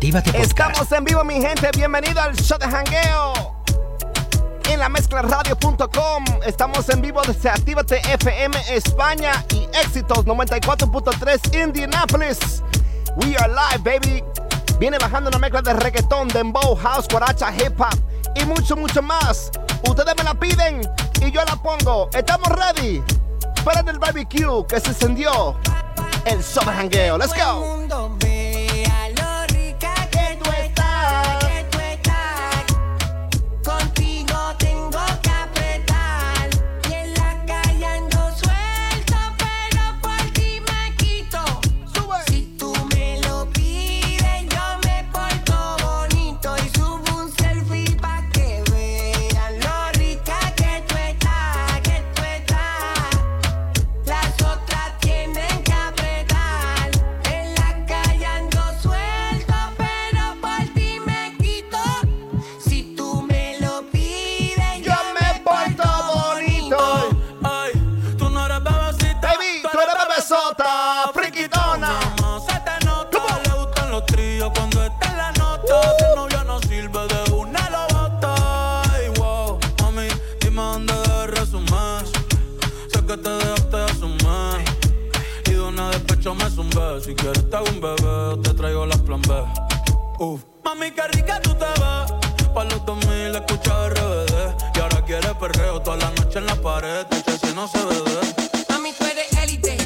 Podcast. Estamos en vivo, mi gente. Bienvenido al show de jangueo. En la mezclaradio.com. Estamos en vivo desde Actívate FM España y Éxitos 94.3 Indianapolis. We are live, baby. Viene bajando una mezcla de reggaetón, dembow, house, guaracha, hip hop y mucho, mucho más. Ustedes me la piden y yo la pongo. ¿Estamos ready? Para el barbecue que se encendió. El show de jangueo. Let's go. Si quieres te hago un bebé, te traigo las plan B. Uf. Mami, qué rica tú te ves. Pa' los 2000 escucha RBD. Y ahora quieres perreo toda la noche en la pared. Que si no se ve callando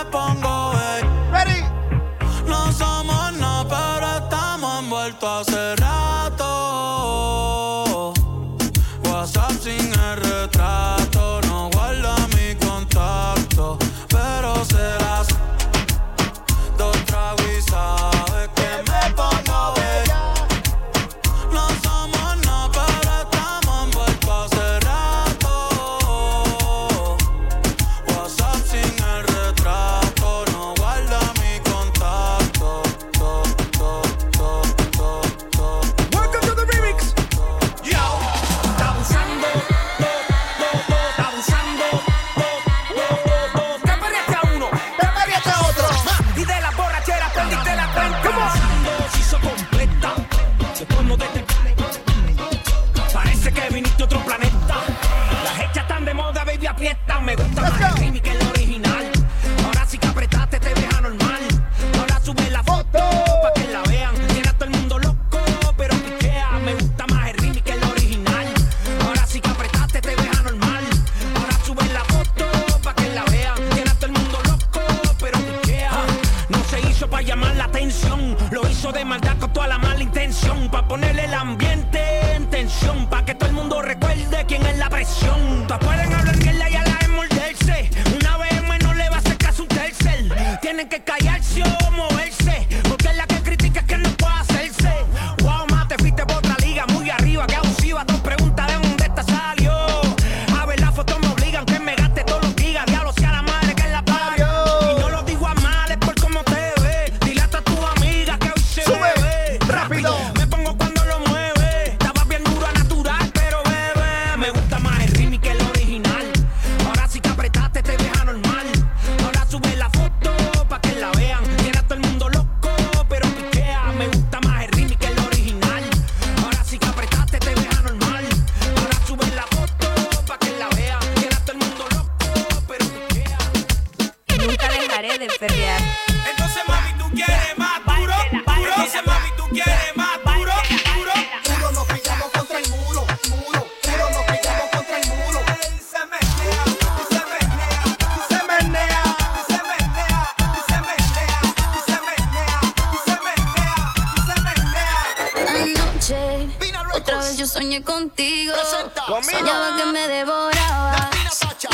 Yo que me devoraba,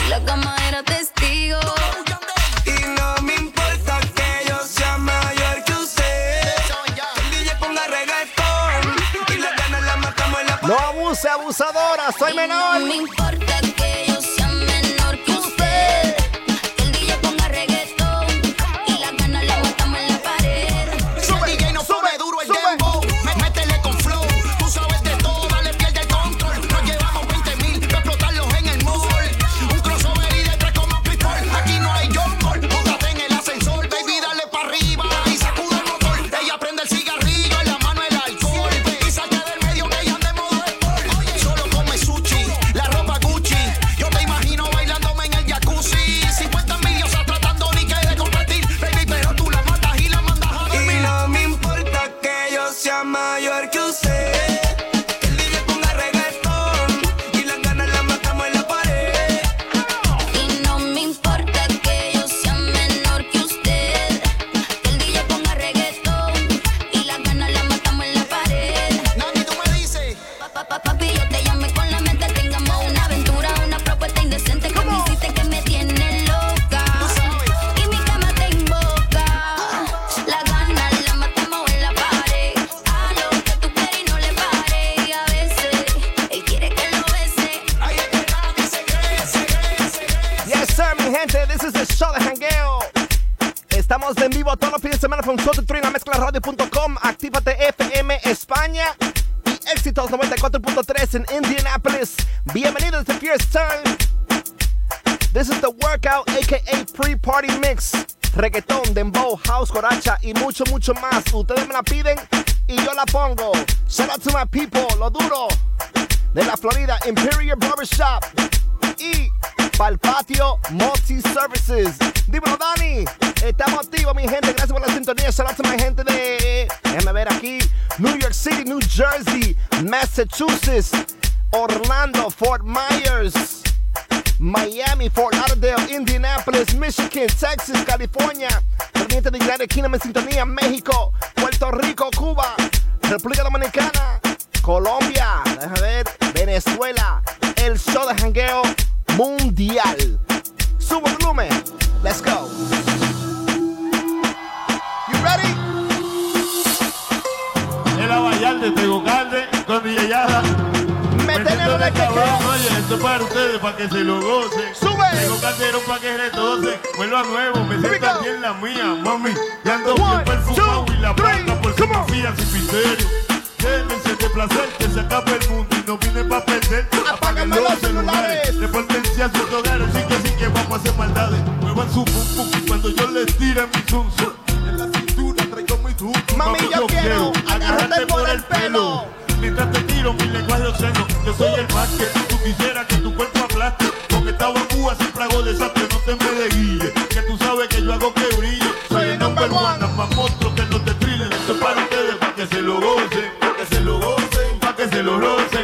Loco, no era testigo. Y no me importa que yo sea mayor que usted. Y le ponga regal form. Y le ganan la más en la pata. No abuse, abusadora. Soy menor. No me importa que yo sea. Sir, mi gente, this is the show de jangueo. Estamos en vivo todos los fines de semana con Soto Trina, mezclaradio.com, Actívate FM España y Éxitos 94.3 en Indianapolis. Bienvenidos este to Fierce Time. This is the workout, aka pre-party mix. Reggaetón, dembow, house, coracha y mucho, mucho más. Ustedes me la piden y yo la pongo. Shout out to my people, lo duro de la Florida Imperial Barbershop y para el Multi Services. Dímelo, Dani. Estamos activos, mi gente. Gracias por la sintonía. Saludos a mi gente de. Déjame ver aquí. New York City, New Jersey, Massachusetts, Orlando, Fort Myers. Miami, Fort Lauderdale, Indianapolis, Michigan, Texas, California, Permiente de Gran Esquina, en sintonía, México, Puerto Rico, Cuba, República Dominicana, Colombia, deja ver, Venezuela, el show de jangueo mundial. Sube volumen, let's go. You ready? Era Bayal de Tegucalde con Villayada. Metenelo de cabrón, oye, esto es para ustedes, para que se lo gocen. Sube. Tengo calderón para que retose. Vuelvo a nuevo, me siento aquí en la mía, mami. Ya ando bien perfumado y la boca por si confía sin misterio. Llévense de placer, que se acaba el mundo y no vine pa' perder. Apágame los, los celulares. Repórtense a sus hogares, así que así que vamos a hacer maldades. Muevan su pum pum cuando yo les tire mi zum zum. En la cintura traigo mi zum Mami, yo, yo quiero, agárrate por el pelo. Mientras te tiro mi lenguaje obsceno, yo soy el más que tú quisieras que tu cuerpo aplaste. Con esta Cuba siempre hago desastre, no te me desguille. Que tú sabes que yo hago que brille. Soy el number one, más monstruo que no te trillen. Esto es para ustedes, para que se lo gocen. dolorosa.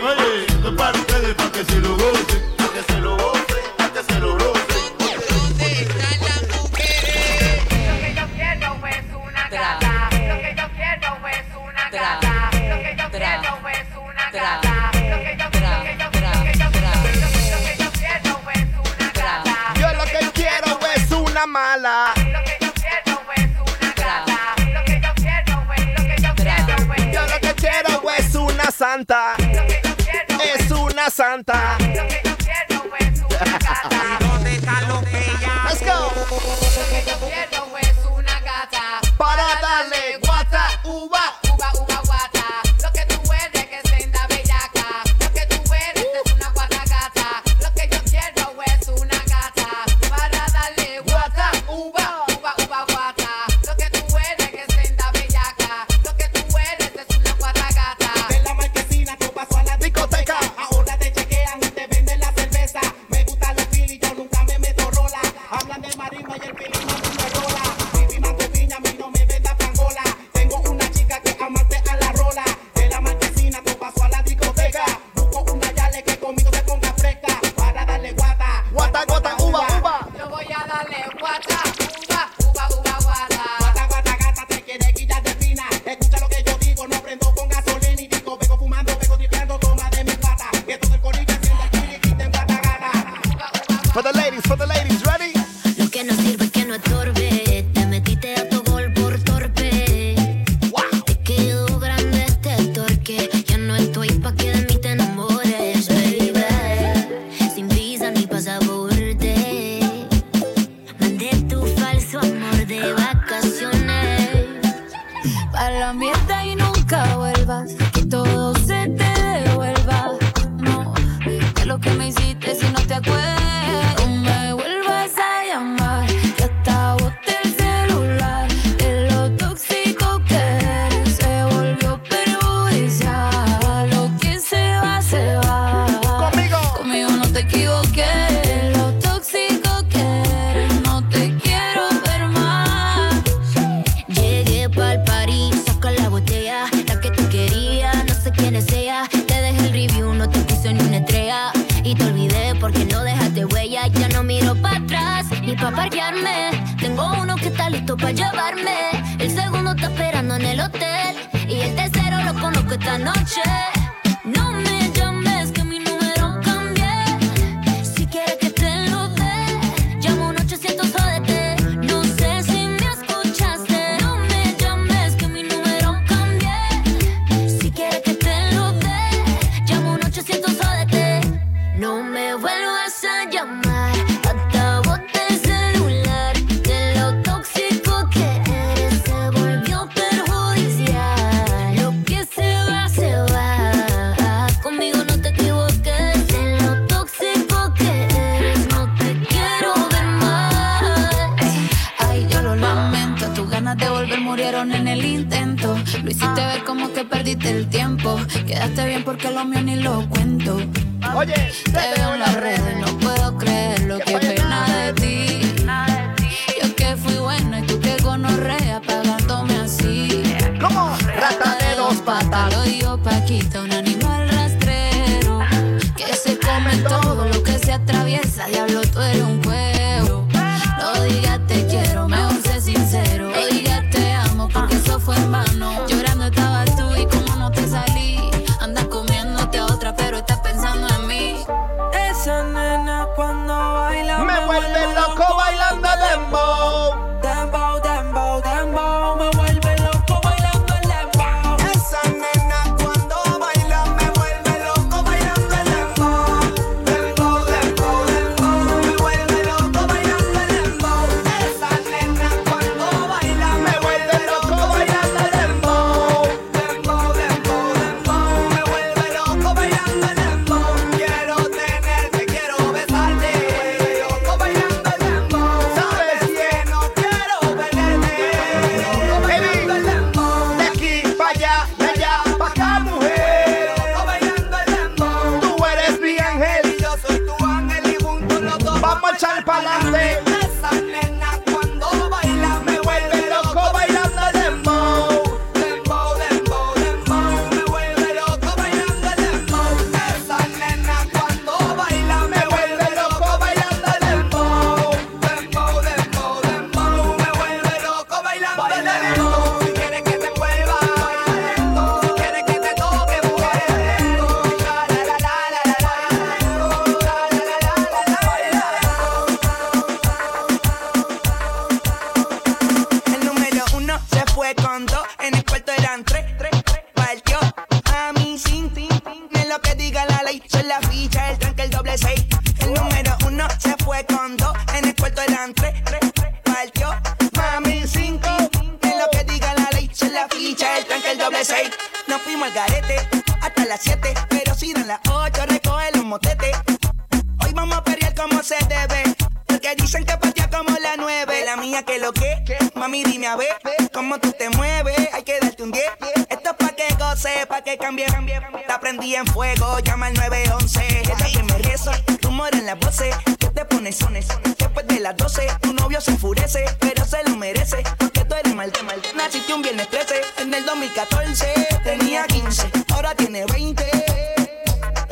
Cómo tú te mueves. Hay que darte un 10. Esto es pa' que goce, pa' que cambie. Te prendí en fuego, llama al 911. Esta que me rezo, rumor en las voces. Que te pones sones. Después de las 12, tu novio se enfurece. Pero se lo merece. Porque tú eres mal de mal. Naciste un viernes 13. En el 2014 tenía 15. Ahora tiene 20.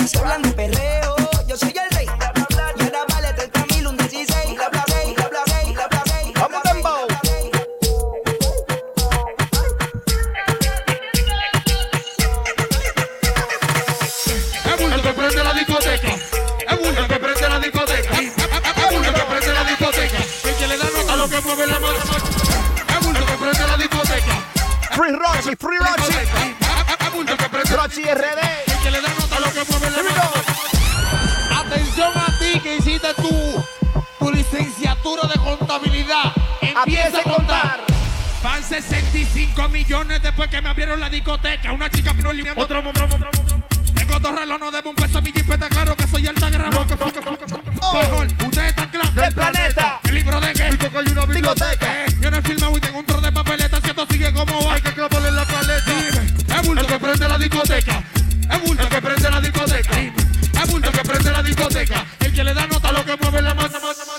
Se hablan de perreo, Free Free prende Rochi RD. El que le da nota lo que mueve la. Atención a ti que hiciste tu, tu licenciatura de contabilidad. Empieza a contar. Van 65 millones después que me abrieron la discoteca. Una chica vino. Otro, otro, otro, otro. Tengo dos relojes, no debo un peso a mi jipeta. Claro que soy alta gramo. Mejor, ustedes están claros. Del planeta. ¿El libro de qué? que hay una biblioteca. Discoteca. Es bulto que prende la discoteca. Es bulto que prende la discoteca. El que le da nota lo que mueve la mano.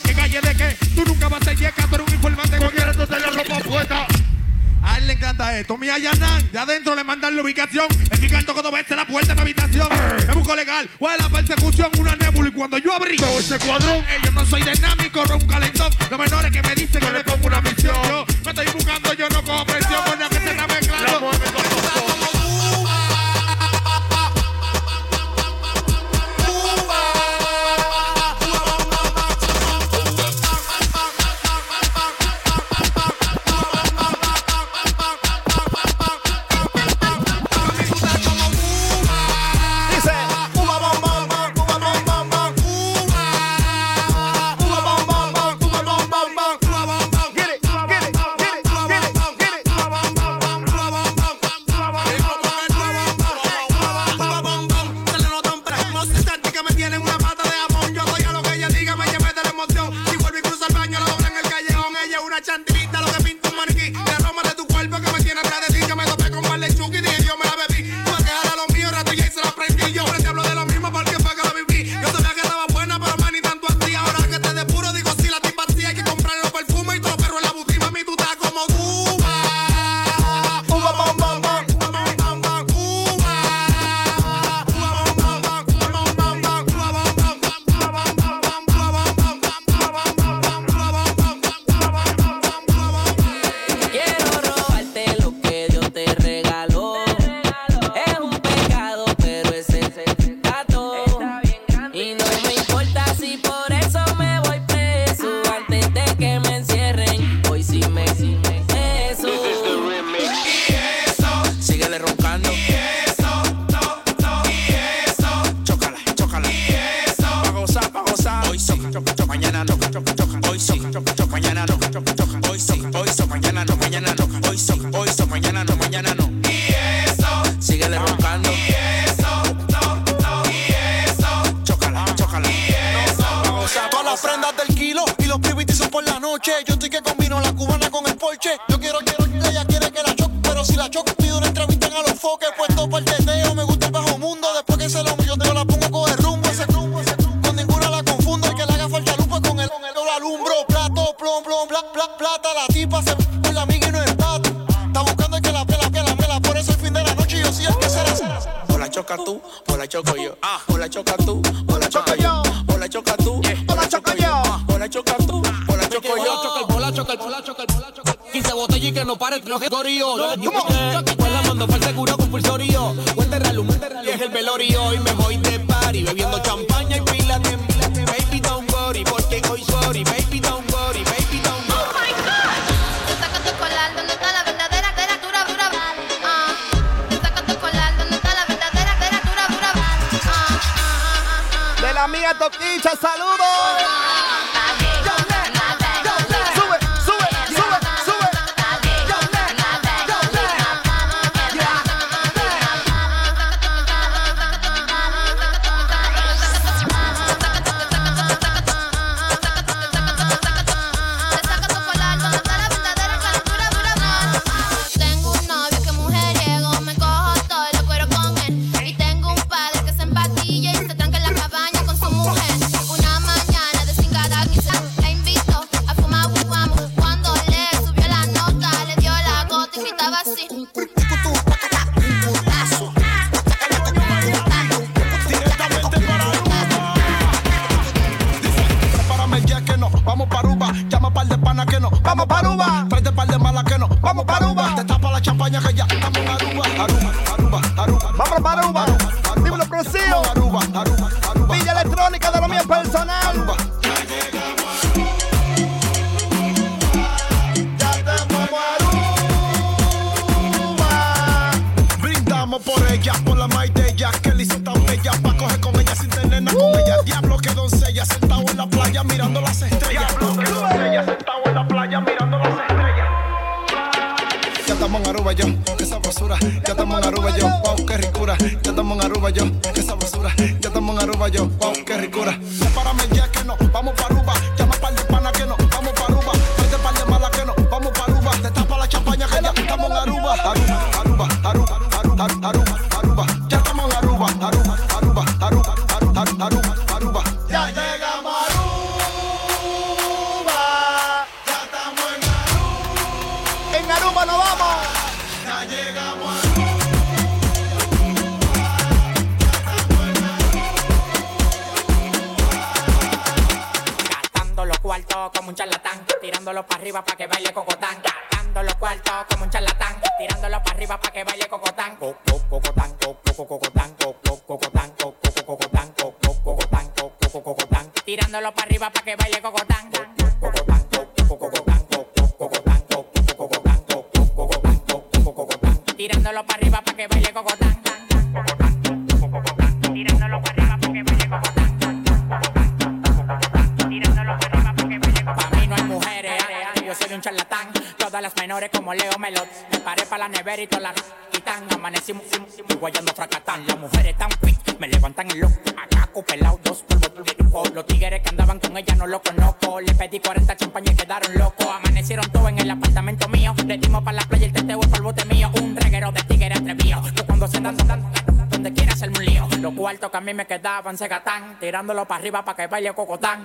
¿Qué calle de qué? Tú nunca vas a ser yeca, tú eres un informante. Cualquiera tú te la ropa puesta. A él le encanta esto. Mi Yanan, de adentro le mandan la ubicación. El gigante cuando vence la puerta de mi habitación. Me busco legal. ¿Cuál es la persecución? Una nébula. Y cuando yo abrí todo ese cuadrón, yo no soy dinámico, no un calentón. Los menores que me dicen que le pongo una misión. Yo me estoy buscando, yo no cojo presión. Con Aruba, rumba, aruba, aruba, aruba. que baile cocotán. Cocotán, cocotán, cocotán, cocotán, cocotán, Tirándolo para arriba para que baile cocotán. Tirándolo para arriba para que baile cocotán. Tirándolo para arriba para que baile cocotán. Para mí no hay mujeres, ah, yo soy un charlatán. Todas las menores como Leo Melot. Me paré para la nevera y todas las la panceta, tirándolos para arriba para que baile cocotán.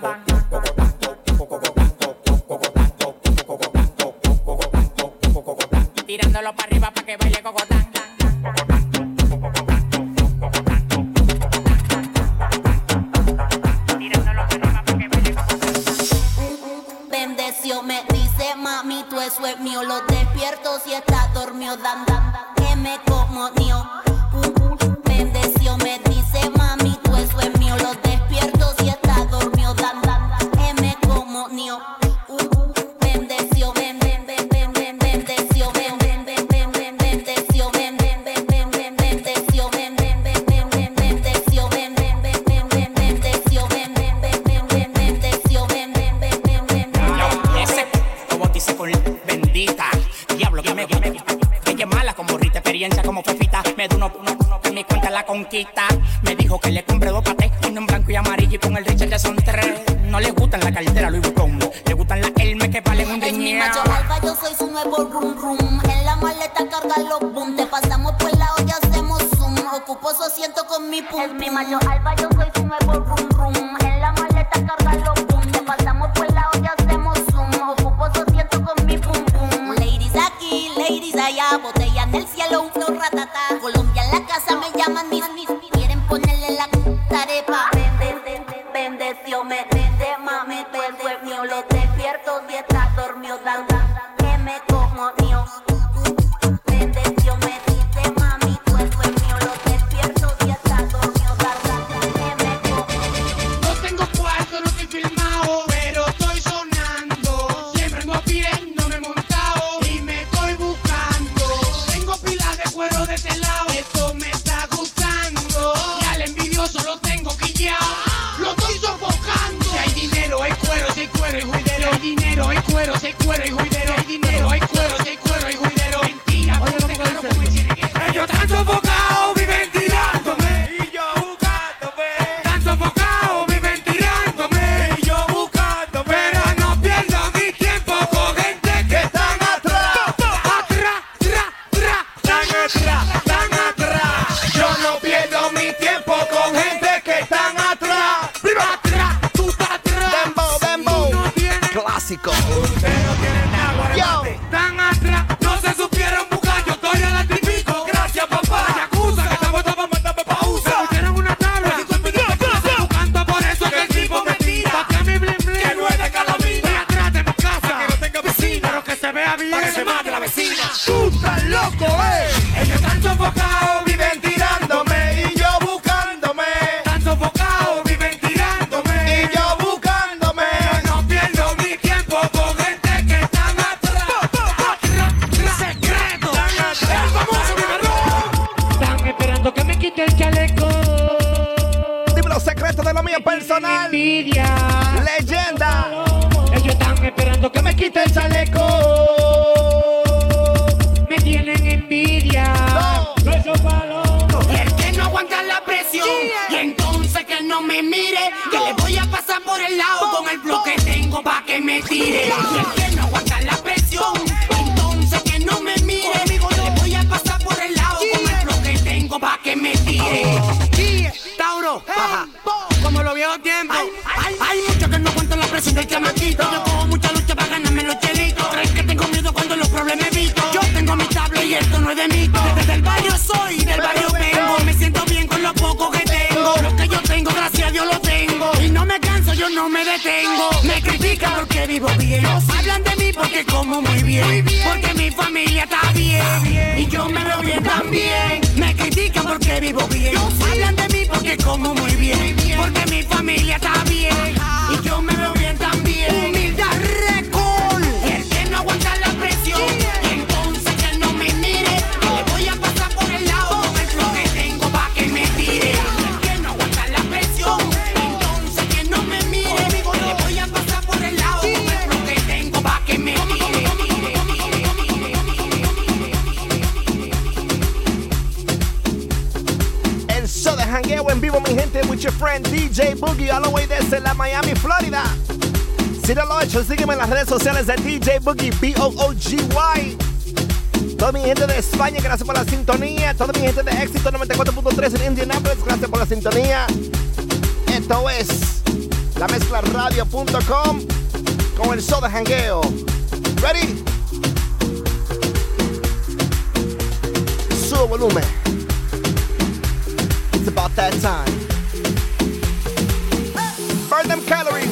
Yo cojo mucha lucha para ganarme los chelitos. Creen que tengo miedo cuando los problemas evito. Yo tengo mi tabla y esto no es de mito. Desde el barrio soy, del barrio vengo. Me siento bien con lo poco que tengo. Lo que yo tengo, gracias a Dios lo tengo. Y no me canso, yo no me detengo critican porque vivo bien. Hablan de mí porque como muy bien. Porque mi familia está bien. Y yo me veo bien también. Me critican porque vivo bien. Hablan de mí porque como muy bien. Porque mi familia está bien. Y yo me veo bien también. Humildad DJ Boogie all the way desde la Miami, Florida. Si no lo he hecho, sígueme en las redes sociales de DJ Boogie, B-O-O-G-Y. Toda mi gente de España, gracias por la sintonía. Toda mi gente de Éxito 94.3 en Indianapolis, gracias por la sintonía. Esto es la mezclaradio.com con el show de jangueo. ¿Ready? Subo volumen. It's about that time. burn them calories.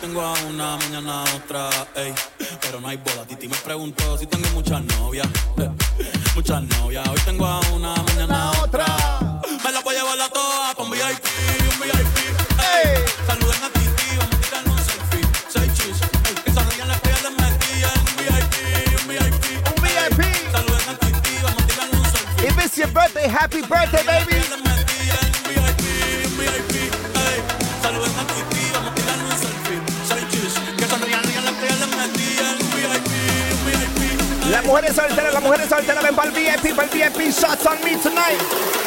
Tengo a una, mañana otra, ey. Pero no hay boda. Titi me preguntó si tengo muchas novias, eh, muchas novias. people VIP shots on me tonight.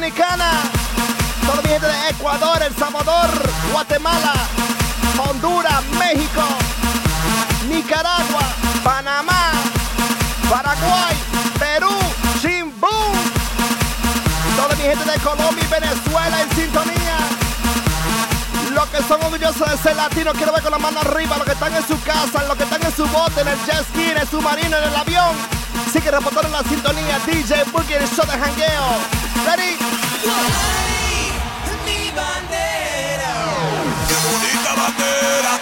Dominicana, toda mi gente de Ecuador, El Salvador, Guatemala, Honduras, México, Nicaragua, Panamá, Paraguay, Perú, Chimbú, toda mi gente de Colombia y Venezuela en sintonía. Los que son orgullosos de ser latinos, quiero ver con la mano arriba. Los que están en su casa, los que están en su bote, en el jet ski, en el submarino, en el avión. Sigue reportando la sintonía. DJ Boogie, el show de jangueo. Ready? Mi bandera. Bandera,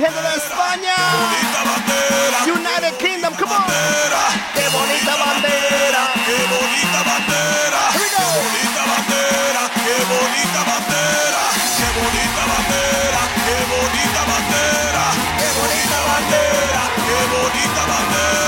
gente de España. bonita bandera. United Kingdom, come on. Qué bonita bandera. Qué bonita bandera. Here we go. Qué bonita bandera, qué bonita bandera. Qué bonita bandera, qué bonita bandera. Qué bonita bandera, qué bonita bandera.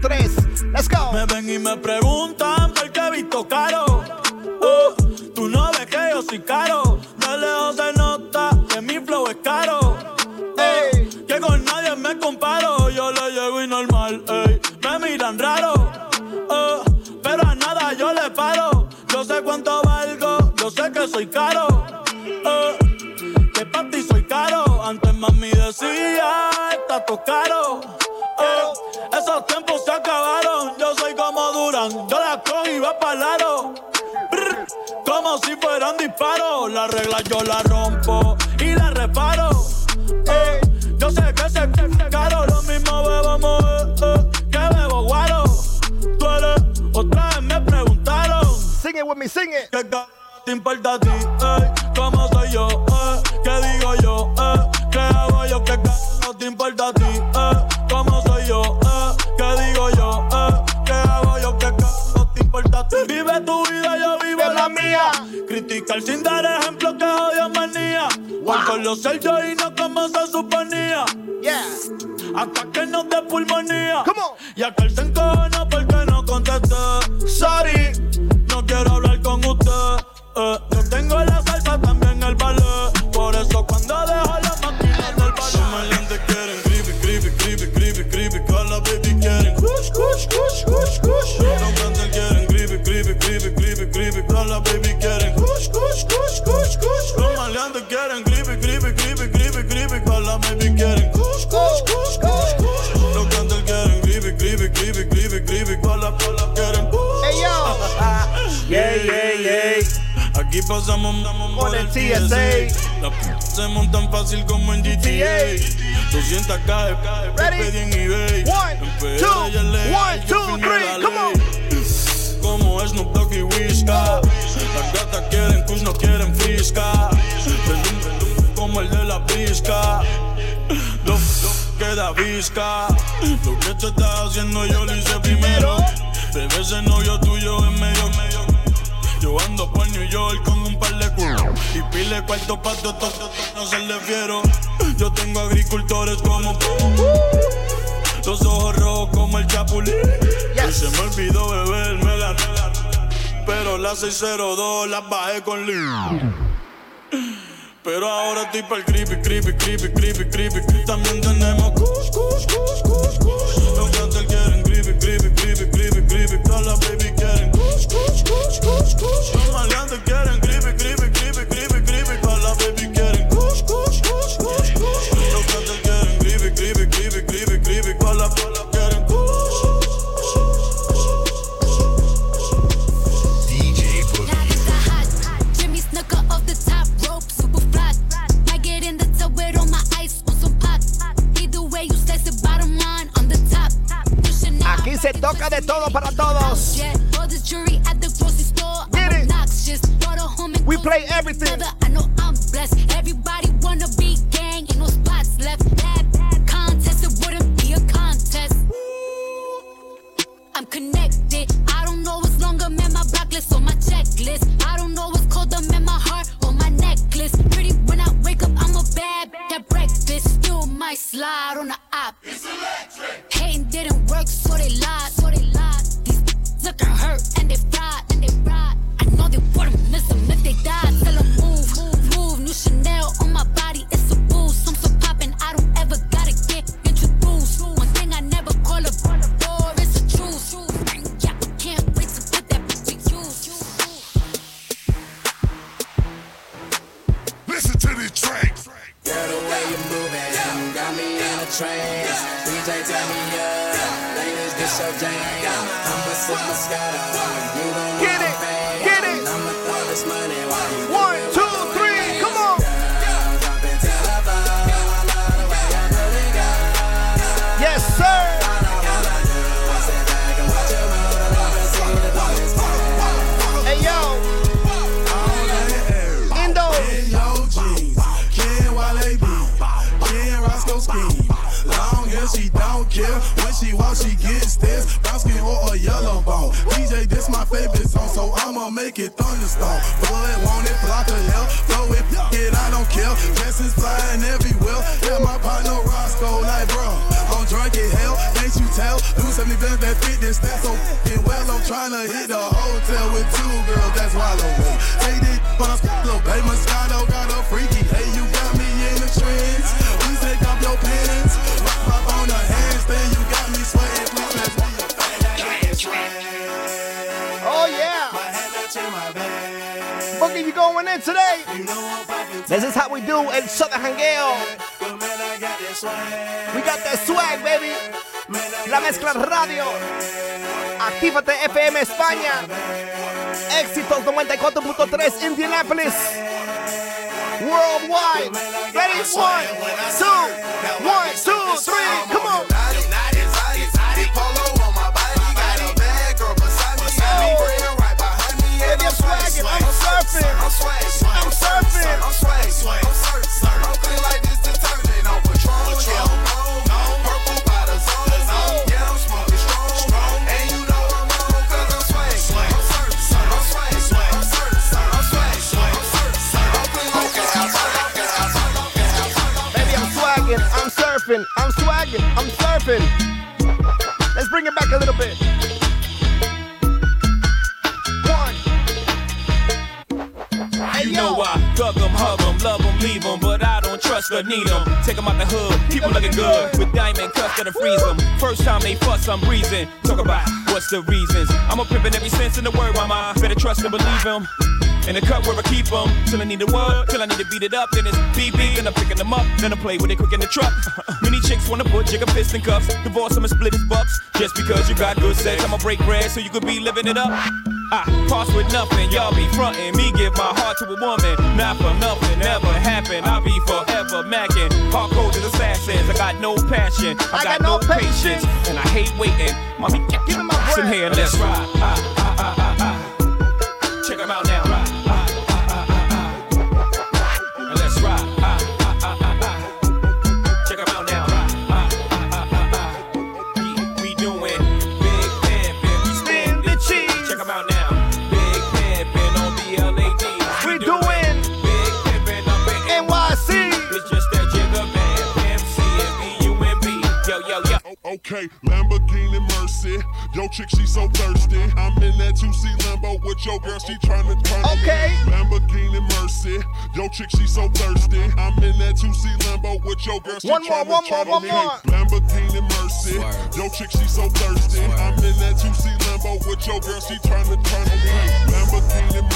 94.3. Let's go. Me ven y me preguntan qué he visto caro. Baby quieren kush, kush, kush, kush, kush. Los maleantes quieren gripe, gripe, gripe, gripe, gripe. Pa' la baby quieren kush, kush, kush, kush, kush. Los cantantes quieren gripe, gripe, gripe, gripe, gripe. Pa' la, pa' la quieren kush. Hey, yo. Yeah, yeah, yeah. Aquí pasamos Con el TSA. La p se montan fácil como en GTA. 200 cae, cae, Ready? pedí en eBay. One, two, es one, two, three, la come on. Como Snoop Dogg y Whisca. Las gatas quieren kush, no quieren frisca. Como el de la brisca. Lo, queda visca. Lo que tú estás haciendo yo lo hice primero. Bebé ese novio tuyo en medio, medio. Yo ando por New York con un par de culos Y pile cuarto pa' to, to, to, no se le fiero Yo tengo agricultores como Los ojos rojos como el chapulín Y se me olvidó beberme la Pero las 602 las bajé con Lee pero ahora estoy pa'l creepy, creepy, creepy, creepy, creepy, creepy. También tenemos kush, kush, kush, kush, kush. Los cantantes quieren creepy, creepy, creepy, creepy, creepy. Todas las baby quieren kush, kush, kush, kush, kush. Los maleantes quieren creepy, creepy, todo para todos. We play everything. Hair, she don't care. When she walks, she gets this. Brown skin or a yellow bone. DJ, this my favorite song, so I'ma make it thunderstorm. Blood want it, block of hell. Flow it, it, I don't care. Dresses flying everywhere. Yeah, my partner Roscoe, like bro. I'm drunk in hell, can't you tell? Do 70 bands that fit this, that's so well. I'm tryna hit the hotel in today? This is how we do in Southern Hangueo. We got that swag, baby. La mezcla radio. Actívate FM España. Éxitos 94.3 Indianapolis. Worldwide. Ready? One, two, one, two, three. Come on. swaggin', I'm surfing, I'm swaggin', I'm surfing, I'm swaggin', I'm surfing. I'm clean like this detergent on. Patron, yeah. I'm surfing, I'm swagging, I'm surfing. Let's bring it back a little bit. Leave 'em, but I don't trust or need 'em. Take 'em out the hood, people looking good with diamond cuffs that'll freeze 'em. First time they fuss, I'm breezing. Talk about what's the reasons. I'm a pimpin' every sense in the word, mama. Better trust and believe believe 'em. In the cut where I keep them. Till I need a word, till I need to beat it up. Then it's beep beep, then I'm picking them up. Then I play with it quick in the truck. Many chicks wanna put jigger fist in cuffs. Divorce them and split his bucks. Just because you got good sex, I'ma break bread so you could be living it up. I pass with nothing, y'all be frontin'. Me give my heart to a woman, not for nothing, never happen. I'll be forever macking. Hard codes as assassins, I got no passion, I, got, no patience, and I hate waiting. Mommy, give me my breath. Here and let's ride. Ah, Okay, Lamborghini Mercy. Yo, chick, she so thirsty. I'm in that 2C Lambo with your girl, she tryna turn me. Okay. Lamborghini Mercy. Yo, chick, she so thirsty. I'm in that 2C Lambo with your girl, she One more, tryna one more, turn one me. more. Lamborghini Mercy. Yo, chick, she so thirsty. I'm in that 2C Lambo with your girl, she tryna turn me. Lamborghini Mercy.